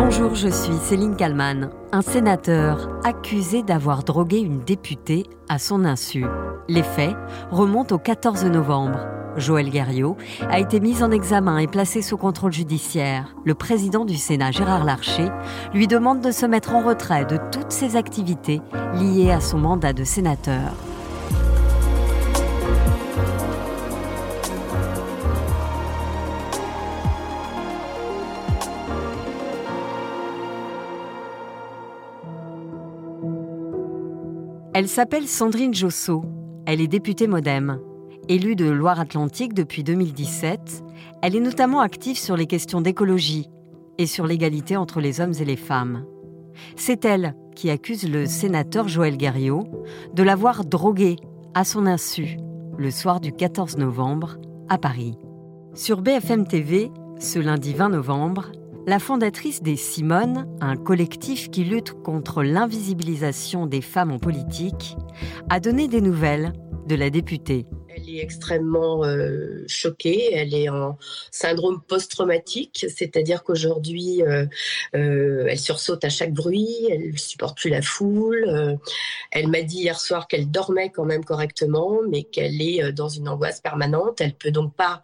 Bonjour, je suis Céline Kalman. Un sénateur accusé d'avoir drogué une députée à son insu. Les faits remontent au 14 novembre. Joël Guerriot a été mis en examen et placé sous contrôle judiciaire. Le président du Sénat, Gérard Larcher, lui demande de se mettre en retrait de toutes ses activités liées à son mandat de sénateur. Elle s'appelle Sandrine Josso. Elle est députée Modem. Élue de Loire-Atlantique depuis 2017, elle est notamment active sur les questions d'écologie et sur l'égalité entre les hommes et les femmes. C'est elle qui accuse le sénateur Joël Guerriot de l'avoir drogué à son insu le soir du 14 novembre à Paris. Sur BFM TV, ce lundi 20 novembre, la fondatrice des Simones, un collectif qui lutte contre l'invisibilisation des femmes en politique, a donné des nouvelles de la députée. Elle est extrêmement euh, choquée, elle est en syndrome post-traumatique, c'est-à-dire qu'aujourd'hui, euh, euh, elle sursaute à chaque bruit, elle ne supporte plus la foule. elle m'a dit hier soir qu'elle dormait quand même correctement, mais qu'elle est dans une angoisse permanente. Elle peut donc pas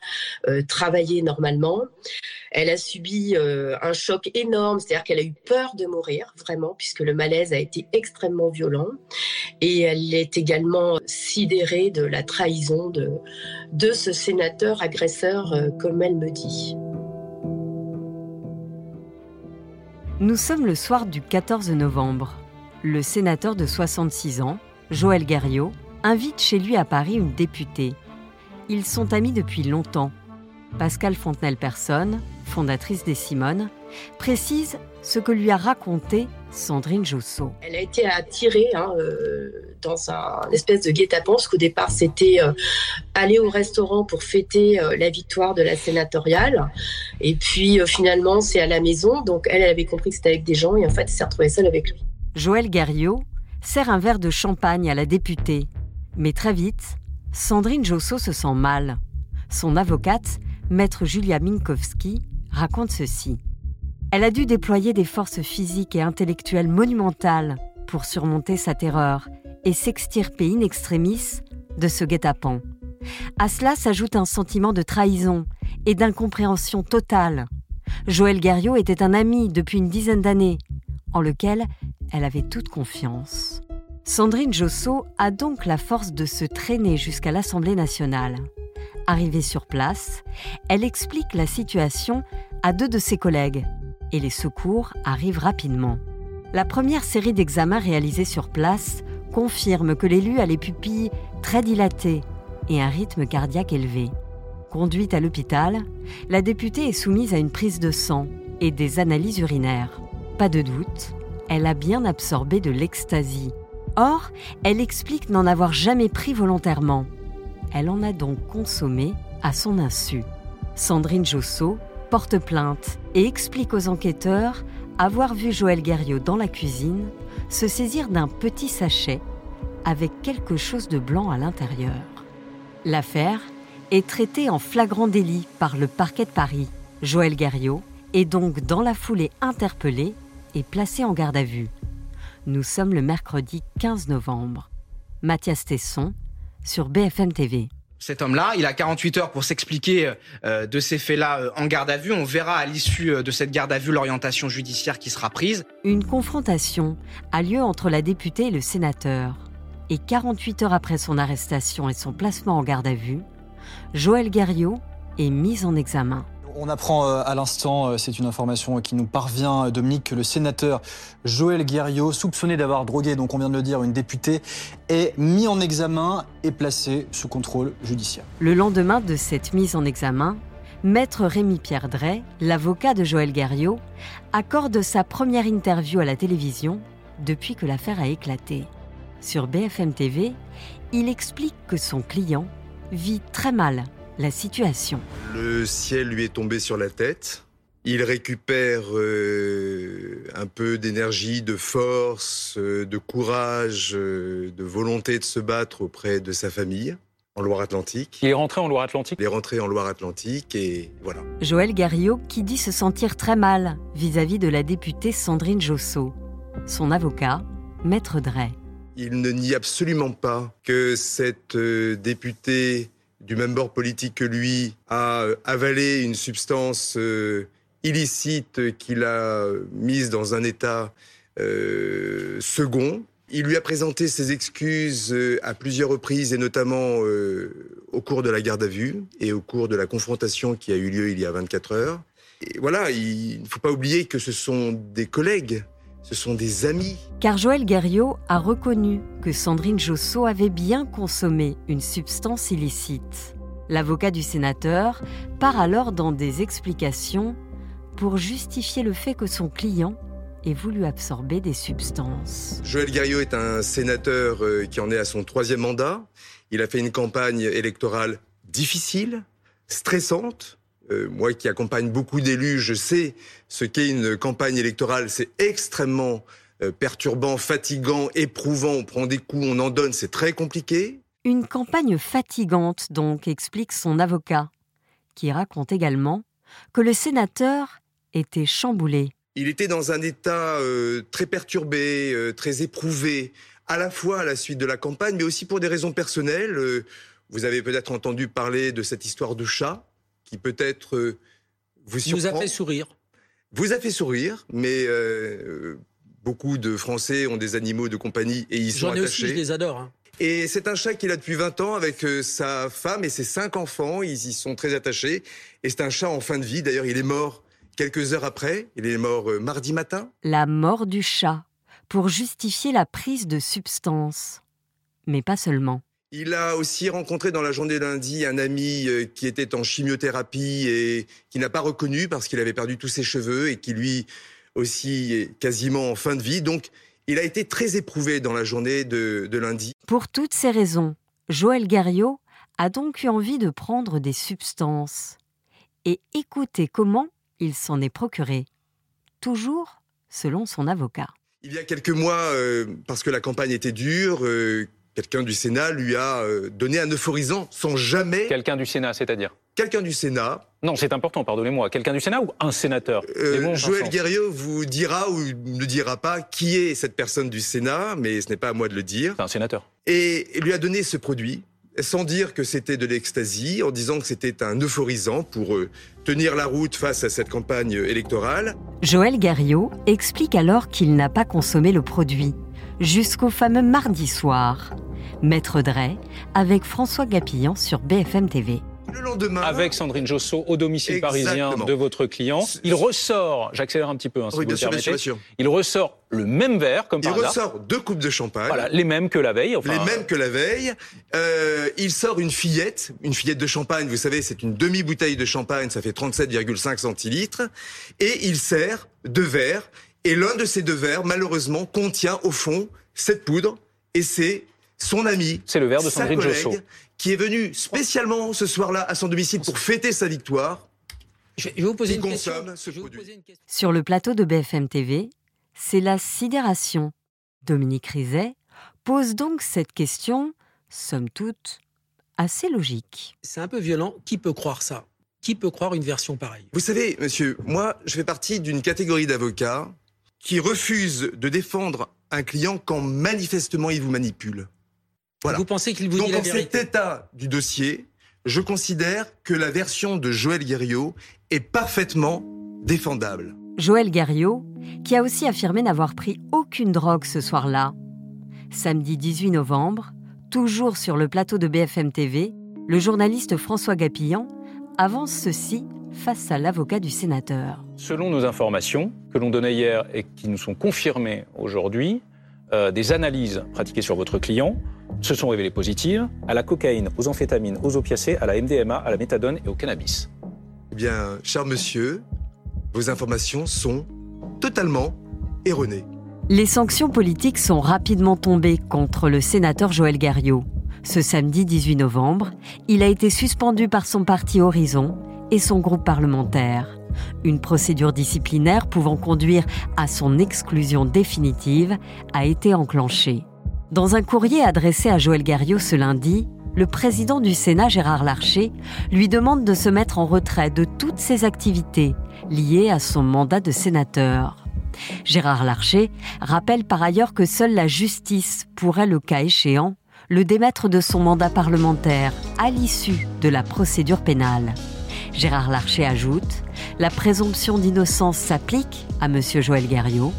travailler normalement. Elle a subi un choc énorme, c'est-à-dire qu'elle a eu peur de mourir, vraiment, puisque le malaise a été extrêmement violent. Et elle est également sidérée de la trahison de, ce sénateur agresseur, euh, comme elle me dit. Nous sommes le soir du 14 novembre. Le sénateur de 66 ans, Joël Guerriot, invite chez lui à Paris une députée. Ils sont amis depuis longtemps. Pascal Fontenelle-Personne, fondatrice des Simones, précise ce que lui a raconté Sandrine Jousseau. Elle a été attirée hein, euh, dans un espèce de guet-apens, parce qu'au départ c'était euh, aller au restaurant pour fêter euh, la victoire de la sénatoriale, et puis finalement c'est à la maison, donc elle, avait compris que c'était avec des gens, et en fait elle s'est retrouvée seule avec lui. Joël Guerriot sert un verre de champagne à la députée, mais très vite, Sandrine Josso se sent mal. Son avocate, maître Julia Minkowski, raconte ceci. Elle a dû déployer des forces physiques et intellectuelles monumentales pour surmonter sa terreur et s'extirper in extremis de ce guet-apens. À cela s'ajoute un sentiment de trahison et d'incompréhension totale. Joël Guerriot était un ami depuis une dizaine d'années, en lequel elle avait toute confiance. Sandrine Josso a donc la force de se traîner jusqu'à l'Assemblée nationale. Arrivée sur place, elle explique la situation à deux de ses collègues, et les secours arrivent rapidement. La première série d'examens réalisés sur place confirme que l'élu a les pupilles très dilatées et un rythme cardiaque élevé. Conduite à l'hôpital, la députée est soumise à une prise de sang et des analyses urinaires. Pas de doute, elle a bien absorbé de l'ecstasy. Or, elle explique n'en avoir jamais pris volontairement. Elle en a donc consommé à son insu. Sandrine Josso porte plainte et explique aux enquêteurs avoir vu Joël Guerriot dans la cuisine se saisir d'un petit sachet avec quelque chose de blanc à l'intérieur. L'affaire est traitée en flagrant délit par le parquet de Paris. Joël Guerriot est donc dans la foulée interpellé et placé en garde à vue. Nous sommes le mercredi 15 novembre. Mathias Tesson sur BFM TV cet homme-là. Il a 48 heures pour s'expliquer euh, de ces faits-là euh, en garde à vue. On verra à l'issue euh, de cette garde à vue l'orientation judiciaire qui sera prise. Une confrontation a lieu entre la députée et le sénateur. Et 48 heures après son arrestation et son placement en garde à vue, Joël Guerriot est mis en examen. On apprend euh, à l'instant, euh, c'est une information qui nous parvient, Dominique, que le sénateur Joël Guerriot, soupçonné d'avoir drogué, donc on vient de le dire, une députée, est mis en examen et placé sous contrôle judiciaire. Le lendemain de cette mise en examen, Maître Rémi-Pierre Drey, l'avocat de Joël Guerriot, accorde sa première interview à la télévision depuis que l'affaire a éclaté. Sur BFM TV, il explique que son client vit très mal la situation. Le ciel lui est tombé sur la tête. Il récupère euh, un peu d'énergie, de force, euh, de courage, euh, de volonté de se battre auprès de sa famille. en Loire-Atlantique. Il est rentré en Loire-Atlantique? Il est rentré en Loire-Atlantique et voilà. Joël Garriot qui dit se sentir très mal vis-à-vis de la députée Sandrine Josso. Son avocat, Maître Drey. Il ne nie absolument pas que cette euh, députée du même bord politique que lui a euh, avalé une substance euh, illicite qu'il a mise dans un état euh, second. Il lui a présenté ses excuses euh, à plusieurs reprises et notamment euh, au cours de la garde à vue et au cours de la confrontation qui a eu lieu il y a 24 heures. Et voilà, il ne faut pas oublier que ce sont des collègues, ce sont des amis. Car Joël Guerriot a reconnu que Sandrine Josso avait bien consommé une substance illicite. L'avocat du sénateur part alors dans des explications pour justifier le fait que son client ait voulu absorber des substances. Joël Guerriot est un sénateur euh, qui en est à son troisième mandat. Il a fait une campagne électorale difficile, stressante. Euh, moi qui accompagne beaucoup d'élus, je sais ce qu'est une campagne électorale. C'est extrêmement euh, perturbant, fatigant, éprouvant. On prend des coups, on en donne, c'est très compliqué. Une campagne fatigante, donc, explique son avocat, qui raconte également que le sénateur était chamboulé. Il était dans un état euh, très perturbé, très éprouvé, à la fois à la suite de la campagne, mais aussi pour des raisons personnelles. Vous avez peut-être entendu parler de cette histoire de chat qui peut-être euh, vous nous surprend. a fait sourire. Vous a fait sourire, mais euh, beaucoup de Français ont des animaux de compagnie et ils sont J'en ai aussi, je attachés. les adore. hein. Et c'est un chat qu'il a depuis 20 ans avec euh, sa femme et ses cinq enfants. Ils y sont très attachés. Et c'est un chat en fin de vie. D'ailleurs, il est mort quelques heures après. Il est mort euh, mardi matin. La mort du chat, pour justifier la prise de substances. Mais pas seulement. Il a aussi rencontré dans la journée lundi un ami euh, qui était en chimiothérapie et qui n'a pas reconnu parce qu'il avait perdu tous ses cheveux et qui lui aussi est quasiment en fin de vie. Donc, il a été très éprouvé dans la journée de, de lundi. Pour toutes ces raisons, Joël Guerriot a donc eu envie de prendre des substances. Et écoutez comment il s'en est procuré. Toujours selon son avocat. Il y a quelques mois, euh, parce que la campagne était dure, euh, quelqu'un du Sénat lui a euh, donné un euphorisant sans jamais... Quelqu'un du Sénat, c'est-à-dire Quelqu'un du Sénat, Non, c'est important, pardonnez-moi. Quelqu'un du Sénat ou un sénateur euh, Joël. Guerriot vous dira ou ne dira pas qui est cette personne du Sénat, mais ce n'est pas à moi de le dire. C'est un sénateur. Et il lui a donné ce produit, sans dire que c'était de l'ecstasy, en disant que c'était un euphorisant pour euh, tenir la route face à cette campagne électorale. Joël Guerriot explique alors qu'il n'a pas consommé le produit, jusqu'au fameux mardi soir. Maître Drey, avec François Gapillan sur BFM TV. Le lendemain, Avec Sandrine Josso au domicile parisien de votre client. Il ressort, j'accélère un petit peu hein, si oui, vous bien le sûr, bien sûr, permettez. bien sûr. Il ressort le même verre, comme Il par hasard. ressort deux coupes de champagne. Voilà, les mêmes que la veille. Enfin, les mêmes que la veille. Euh, il sort une fillette, une fillette de champagne. Vous savez, c'est une demi-bouteille de champagne, ça fait 37,5 centilitres. Et il sert deux verres. Et l'un de ces deux verres, malheureusement, contient au fond cette poudre. Et c'est son ami, C'est le verre de sa Sandrine collègue, Josso. qui est venu spécialement ce soir-là à son domicile pour fêter sa victoire. Je vais vous poser une question. consomme ce Je vais vous produit. poser une question. Sur le plateau de BFM TV, c'est la sidération. Dominique Rizet pose donc cette question, somme toute, assez logique. C'est un peu violent. Qui peut croire ça? Qui peut croire une version pareille? Vous savez, monsieur, moi, je fais partie d'une catégorie d'avocats qui refusent de défendre un client quand manifestement il vous manipule. Voilà. Vous pensez qu'il vous Donc, dit la en cet état du dossier, je considère que la version de Joël Guerriot est parfaitement défendable. Joël Guerriot, qui a aussi affirmé n'avoir pris aucune drogue ce soir-là. Samedi 18 novembre, toujours sur le plateau de BFM TV, le journaliste François Gapillan avance ceci face à l'avocat du sénateur. Selon nos informations que l'on donnait hier et qui nous sont confirmées aujourd'hui, euh, des analyses pratiquées sur votre client se sont révélées positives à la cocaïne, aux amphétamines, aux opiacés, à la MDMA, à la méthadone et au cannabis. Eh bien, cher monsieur, vos informations sont totalement erronées. Les sanctions politiques sont rapidement tombées contre le sénateur Joël Guerriot. Ce samedi 18 novembre, il a été suspendu par son parti Horizon et son groupe parlementaire. Une procédure disciplinaire pouvant conduire à son exclusion définitive a été enclenchée. Dans un courrier adressé à Joël Guerriot ce lundi, le président du Sénat, Gérard Larcher, lui demande de se mettre en retrait de toutes ses activités liées à son mandat de sénateur. Gérard Larcher rappelle par ailleurs que seule la justice pourrait, le cas échéant, le démettre de son mandat parlementaire à l'issue de la procédure pénale. Gérard Larcher ajoute La présomption d'innocence s'applique à M. Joël Guerriot,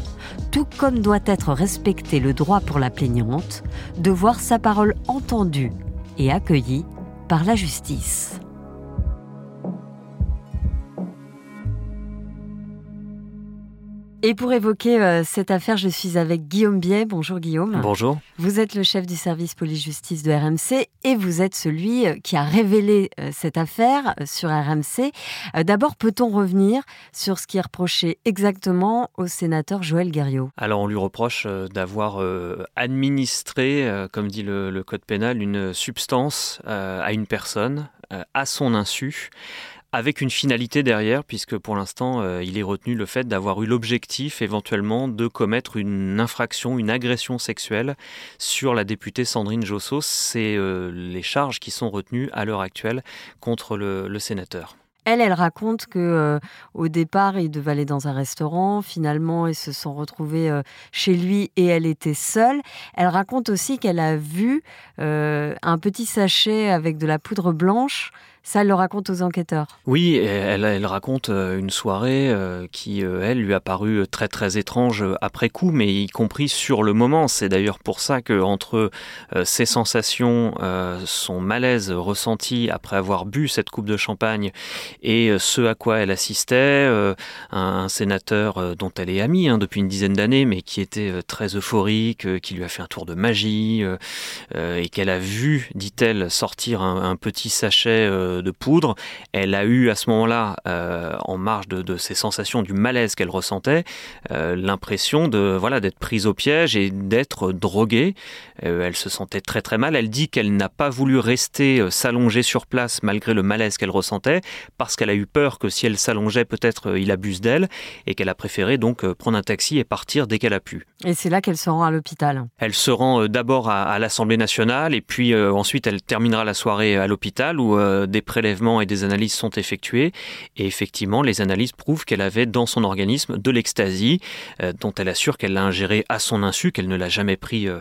tout comme doit être respecté le droit pour la plaignante de voir sa parole entendue et accueillie par la justice. Et pour évoquer euh, cette affaire, je suis avec Guillaume Biet. Bonjour Guillaume. Bonjour. Vous êtes le chef du service police-justice de RMC et vous êtes celui euh, qui a révélé euh, cette affaire sur RMC. D'abord, peut-on revenir sur ce qui est reproché exactement au sénateur Joël Guerriot Alors, on lui reproche d'avoir administré, comme dit le, le, code pénal, une substance à une personne à son insu avec une finalité derrière, puisque pour l'instant, euh, il est retenu le fait d'avoir eu l'objectif éventuellement de commettre une infraction, une agression sexuelle sur la députée Sandrine Josso. C'est euh, les charges qui sont retenues à l'heure actuelle contre le, sénateur. Elle, elle raconte que euh, au départ, il devait aller dans un restaurant. Finalement, ils se sont retrouvés chez lui et elle était seule. Elle raconte aussi qu'elle a vu un petit sachet avec de la poudre blanche ça, elle le raconte aux enquêteurs. Oui, elle, raconte euh, une soirée euh, qui, euh, elle, lui a paru très très étrange après coup, mais y compris sur le moment. C'est d'ailleurs pour ça que entre ses sensations, son malaise ressenti après avoir bu cette coupe de champagne et ce à quoi elle assistait, un, sénateur dont elle est amie hein, depuis une dizaine d'années, mais qui était très euphorique, qui lui a fait un tour de magie et qu'elle a vu, dit-elle, sortir un petit sachet de poudre. Elle a eu à ce moment-là, euh, en marge de, ces sensations du malaise qu'elle ressentait, euh, l'impression de voilà d'être prise au piège et d'être droguée. Euh, elle se sentait très très mal. Elle dit qu'elle n'a pas voulu rester s'allonger sur place malgré le malaise qu'elle ressentait parce qu'elle a eu peur que si elle s'allongeait, peut-être il abuse d'elle et qu'elle a préféré donc prendre un taxi et partir dès qu'elle a pu. Et c'est là qu'elle se rend à l'hôpital. Elle se rend d'abord à, l'Assemblée nationale et puis ensuite elle terminera la soirée à l'hôpital où des prélèvements et des analyses sont effectuées. Et effectivement, les analyses prouvent qu'elle avait dans son organisme de l'ecstasy, euh, dont elle assure qu'elle l'a ingéré à son insu, qu'elle ne l'a jamais pris euh,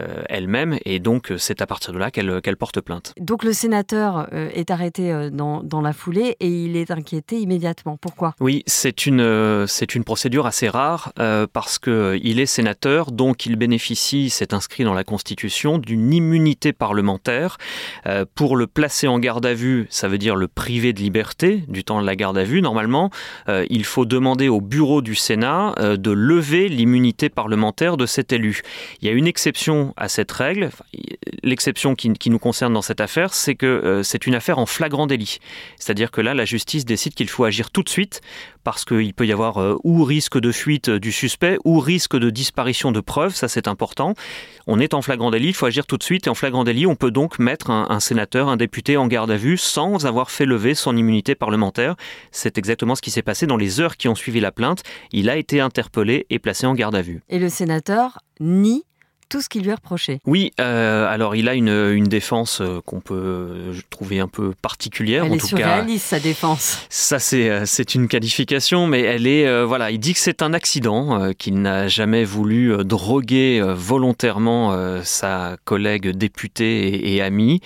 euh, elle-même. Et donc, c'est à partir de là qu'elle porte plainte. Donc, le sénateur est arrêté dans, dans, la foulée et il est inquiété immédiatement. Pourquoi? Oui, c'est une, c'est une procédure assez rare parce qu'il est sénateur, donc il bénéficie, c'est inscrit dans la Constitution, d'une immunité parlementaire. pour le placer en garde à vue, ça veut dire le privé de liberté du temps de la garde à vue. Normalement, euh, il faut demander au bureau du Sénat euh, de lever l'immunité parlementaire de cet élu. Il y a une exception à cette règle. L'exception qui, nous concerne dans cette affaire, c'est que euh, c'est une affaire en flagrant délit. C'est-à-dire que là, la justice décide qu'il faut agir tout de suite parce qu'il peut y avoir ou risque de fuite du suspect ou risque de disparition de preuves. Ça, c'est important. On est en flagrant délit, il faut agir tout de suite. Et en flagrant délit, on peut donc mettre un, un sénateur, un député en garde à vue sans avoir fait lever son immunité parlementaire. C'est exactement ce qui s'est passé dans les heures qui ont suivi la plainte. Il a été interpellé et placé en garde à vue. Et le sénateur nie tout ce qui lui est reproché. Oui, euh, alors il a une, une défense euh, qu'on peut euh, trouver un peu particulière. Elle en est tout surréaliste, sa défense. Ça, c'est, une qualification, mais elle est. voilà, il dit que c'est un accident, qu'il n'a jamais voulu droguer volontairement sa collègue députée et, amie.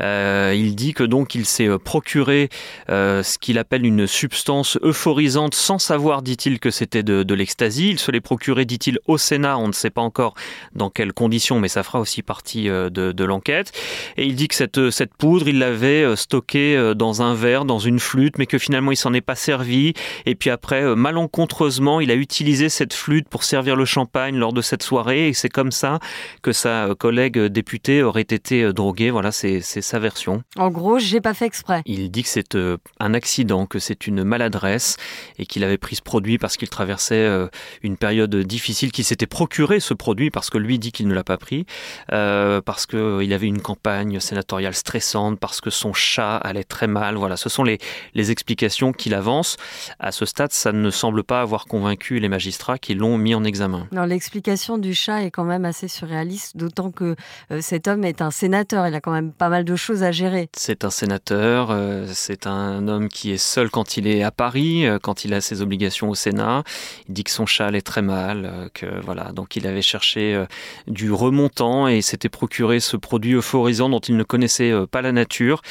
il dit que donc il s'est procuré ce qu'il appelle une substance euphorisante sans savoir, dit-il, que c'était de, de. Il se l'est procuré, dit-il, au Sénat. On ne sait pas encore dans quel conditions, mais ça fera aussi partie euh, de, l'enquête. Et il dit que cette, euh, cette poudre, il l'avait euh, stockée dans un verre, dans une flûte, mais que finalement il s'en est pas servi. Et puis après, malencontreusement, il a utilisé cette flûte pour servir le champagne lors de cette soirée. Et c'est comme ça que sa collègue députée aurait été droguée. Voilà, c'est sa version. En gros, j'ai pas fait exprès. Il dit que c'est un accident, que c'est une maladresse et qu'il avait pris ce produit parce qu'il traversait une période difficile, qu'il s'était procuré ce produit parce que lui dit qu'il ne l'a pas pris, euh, parce qu'il avait une campagne sénatoriale stressante, parce que son chat allait très mal. Voilà, ce sont les, les explications qu'il avance. À ce stade, ça ne semble pas avoir convaincu les magistrats qui l'ont mis en examen. L'explication du chat est quand même assez surréaliste, d'autant que euh, cet homme est un sénateur. Il a quand même pas mal de choses à gérer. C'est un sénateur, euh, c'est un homme qui est seul quand il est à Paris, euh, quand il a ses obligations au Sénat. Il dit que son chat allait très mal, que voilà, donc il avait cherché du remontant et s'était procuré ce produit euphorisant dont il ne connaissait pas la nature.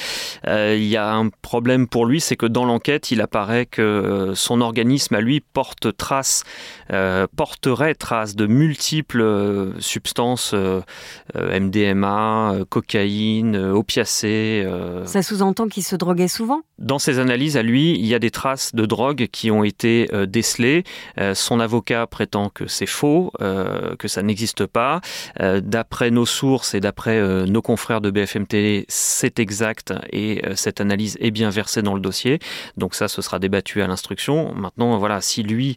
il y a un problème pour lui, c'est que dans l'enquête, il apparaît que son organisme à lui porte trace, porterait trace de multiples substances MDMA, cocaïne, opiacés. Ça sous-entend qu'il se droguait souvent? Dans ses analyses à lui, il y a des traces de drogue qui ont été euh, décelées. Euh, son avocat prétend que c'est faux, euh, que ça n'existe pas. D'après nos sources et d'après nos confrères de BFM c'est exact et cette analyse est bien versée dans le dossier. Donc ça, ce sera débattu à l'instruction. Maintenant, voilà, si lui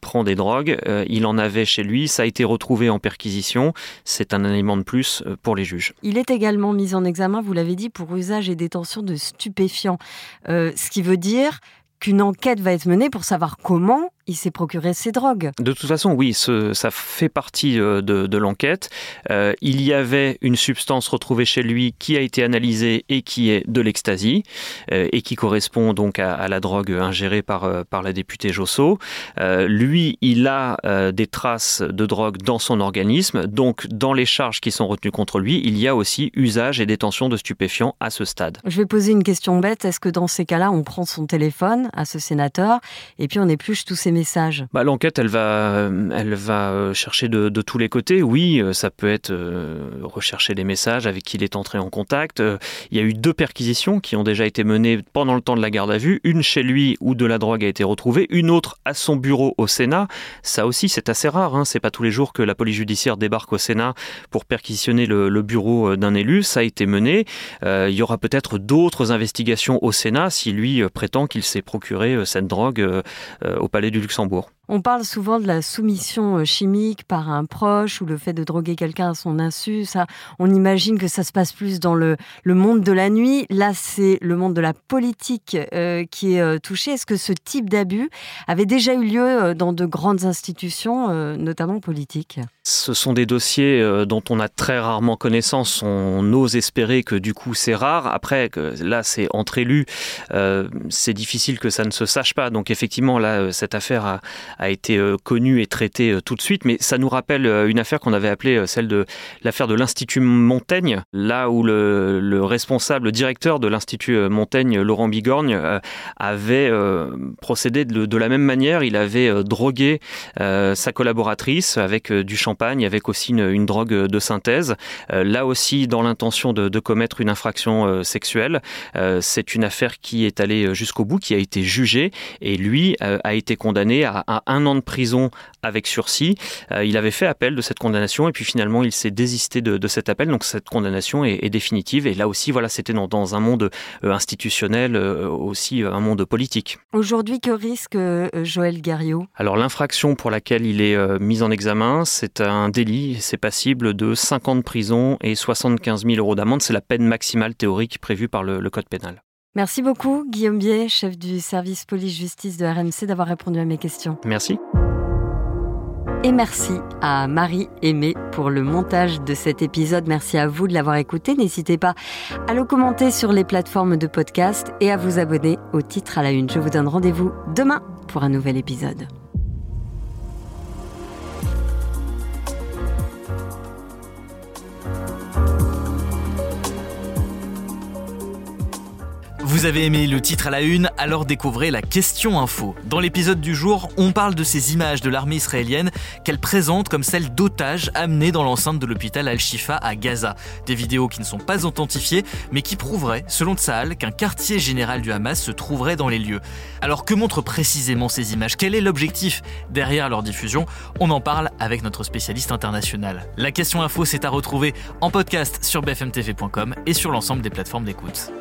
prend des drogues, il en avait chez lui, ça a été retrouvé en perquisition. C'est un élément de plus pour les juges. Il est également mis en examen, vous l'avez dit, pour usage et détention de stupéfiants. Euh, ce qui veut dire qu'une enquête va être menée pour savoir comment il s'est procuré ces drogues. De toute façon, oui, ça fait partie euh, de, l'enquête. Euh, il y avait une substance retrouvée chez lui qui a été analysée et qui est de l'ecstasy euh, et qui correspond donc à, la drogue ingérée par, par la députée Josso. lui, il a des traces de drogue dans son organisme. Donc, dans les charges qui sont retenues contre lui, il y a aussi usage et détention de stupéfiants à ce stade. Je vais poser une question bête. Est-ce que dans ces cas-là, on prend son téléphone à ce sénateur et puis on épluche tous ces messages bah, L'enquête, elle va, elle va euh, chercher de, tous les côtés. Oui, euh, ça peut être euh, rechercher les messages avec qui il est entré en contact. Il y a eu deux perquisitions qui ont déjà été menées pendant le temps de la garde à vue. Une chez lui où de la drogue a été retrouvée, une autre à son bureau au Sénat. Ça aussi, c'est assez rare. Hein. C'est pas tous les jours que la police judiciaire débarque au Sénat pour perquisitionner le, bureau d'un élu. Ça a été mené. il y aura peut-être d'autres investigations au Sénat si lui prétend qu'il s'est procuré cette drogue au Palais du Luxembourg. On parle souvent de la soumission euh, chimique par un proche ou le fait de droguer quelqu'un à son insu. Ça, on imagine que ça se passe plus dans le, monde de la nuit. Là, c'est le monde de la politique euh, qui est euh, touché. Est-ce que ce type d'abus avait déjà eu lieu dans de grandes institutions, notamment politiques? Ce sont des dossiers dont on a très rarement connaissance. On ose espérer que du coup c'est rare. Après, là, c'est entre élus. c'est difficile que ça ne se sache pas. Donc effectivement, là, cette affaire a a été euh, connu et traité euh, tout de suite, mais ça nous rappelle euh, une affaire qu'on avait appelée celle de l'affaire de l'Institut Montaigne, là où le, responsable, le directeur de l'Institut Montaigne, Laurent Bigorgne, avait procédé de, la même manière. Il avait drogué sa collaboratrice avec du champagne, avec aussi une, drogue de synthèse. là aussi, dans l'intention de, de, commettre une infraction sexuelle. C'est une affaire qui est allée jusqu'au bout, qui a été jugée, et lui a été condamné à, à un an de prison avec sursis. Euh, il avait fait appel de cette condamnation et puis finalement il s'est désisté de, cet appel. Donc cette condamnation est, définitive. Et là aussi, voilà, c'était dans, un monde euh, institutionnel, euh, aussi un monde politique. Aujourd'hui, que risque Joël Garriot Alors l'infraction pour laquelle il est mis en examen, c'est un délit. C'est passible de 5 ans de prison et 75 000 euros d'amende. C'est la peine maximale théorique prévue par le Code pénal. Merci beaucoup, Guillaume Bier, chef du service police-justice de RMC, d'avoir répondu à mes questions. Merci. Et merci à Marie Aimée pour le montage de cet épisode. Merci à vous de l'avoir écouté. N'hésitez pas à le commenter sur les plateformes de podcast et à vous abonner au titre à la une. Je vous donne rendez-vous demain pour un nouvel épisode. Vous avez aimé le titre à la une, alors découvrez la question info. Dans l'épisode du jour, on parle de ces images de l'armée israélienne qu'elle présente comme celles d'otages amenés dans l'enceinte de l'hôpital Al-Shifa à Gaza. Des vidéos qui ne sont pas authentifiées, mais qui prouveraient, selon Tsahal, qu'un quartier général du Hamas se trouverait dans les lieux. Alors que montrent précisément ces images? Quel est l'objectif derrière leur diffusion? On en parle avec notre spécialiste international. La question info, c'est à retrouver en podcast sur bfmtv.com et sur l'ensemble des plateformes d'écoute.